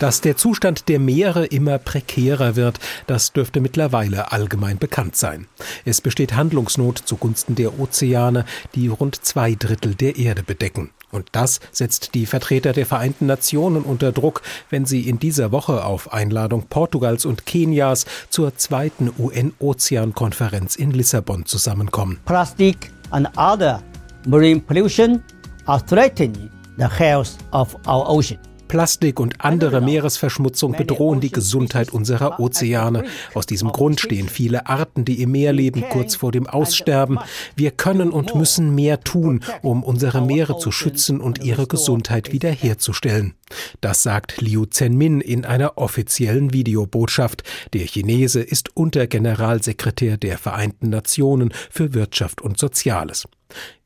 Dass der Zustand der Meere immer prekärer wird, das dürfte mittlerweile allgemein bekannt sein. Es besteht Handlungsnot zugunsten der Ozeane, die rund zwei Drittel der Erde bedecken. Und das setzt die Vertreter der Vereinten Nationen unter Druck, wenn sie in dieser Woche auf Einladung Portugals und Kenias zur zweiten UN-Ozeankonferenz in Lissabon zusammenkommen. Plastic and other marine pollution are threatening the health of our ocean. Plastik und andere Meeresverschmutzung bedrohen die Gesundheit unserer Ozeane. Aus diesem Grund stehen viele Arten, die im Meer leben, kurz vor dem Aussterben. Wir können und müssen mehr tun, um unsere Meere zu schützen und ihre Gesundheit wiederherzustellen. Das sagt Liu Zhenmin in einer offiziellen Videobotschaft. Der Chinese ist Untergeneralsekretär der Vereinten Nationen für Wirtschaft und Soziales.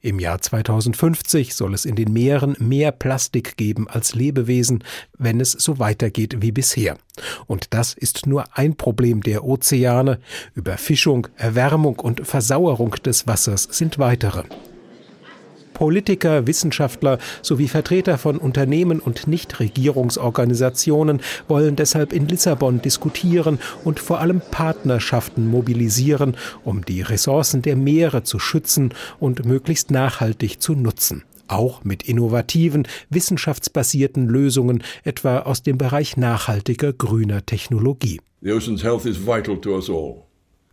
Im Jahr 2050 soll es in den Meeren mehr Plastik geben als Lebewesen, wenn es so weitergeht wie bisher. Und das ist nur ein Problem der Ozeane. Überfischung, Erwärmung und Versauerung des Wassers sind weitere. Politiker, Wissenschaftler sowie Vertreter von Unternehmen und Nichtregierungsorganisationen wollen deshalb in Lissabon diskutieren und vor allem Partnerschaften mobilisieren, um die Ressourcen der Meere zu schützen und möglichst nachhaltig zu nutzen auch mit innovativen, wissenschaftsbasierten Lösungen, etwa aus dem Bereich nachhaltiger grüner Technologie. The ocean's health is vital to us all.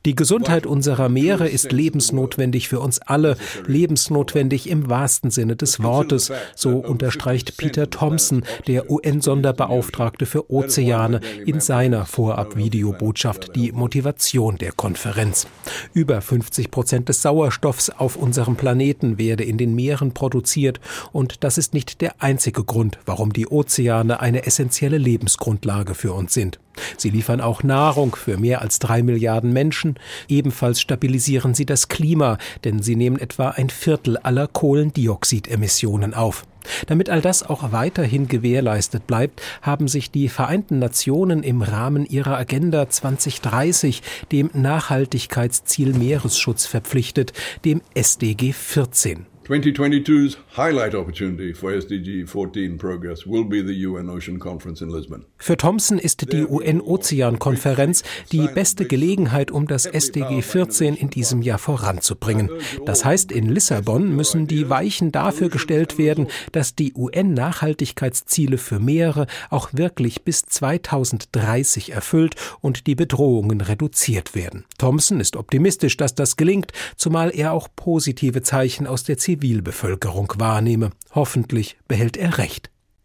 Die Gesundheit unserer Meere ist lebensnotwendig für uns alle, lebensnotwendig im wahrsten Sinne des Wortes, so unterstreicht Peter Thompson, der UN-Sonderbeauftragte für Ozeane, in seiner Vorab-Videobotschaft die Motivation der Konferenz. Über 50 Prozent des Sauerstoffs auf unserem Planeten werde in den Meeren produziert und das ist nicht der einzige Grund, warum die Ozeane eine essentielle Lebensgrundlage für uns sind. Sie liefern auch Nahrung für mehr als drei Milliarden Menschen. Ebenfalls stabilisieren sie das Klima, denn sie nehmen etwa ein Viertel aller Kohlendioxidemissionen auf. Damit all das auch weiterhin gewährleistet bleibt, haben sich die Vereinten Nationen im Rahmen ihrer Agenda 2030 dem Nachhaltigkeitsziel Meeresschutz verpflichtet, dem SDG 14. 2022's highlight opportunity for SDG 14 progress will be the UN Ocean Conference in Lisbon. Für Thompson ist die UN-Ozean-Konferenz die beste Gelegenheit, um das SDG 14 in diesem Jahr voranzubringen. Das heißt, in Lissabon müssen die Weichen dafür gestellt werden, dass die UN-Nachhaltigkeitsziele für Meere auch wirklich bis 2030 erfüllt und die Bedrohungen reduziert werden. Thompson ist optimistisch, dass das gelingt, zumal er auch positive Zeichen aus der Zivilbevölkerung wahrnehme. Hoffentlich behält er recht.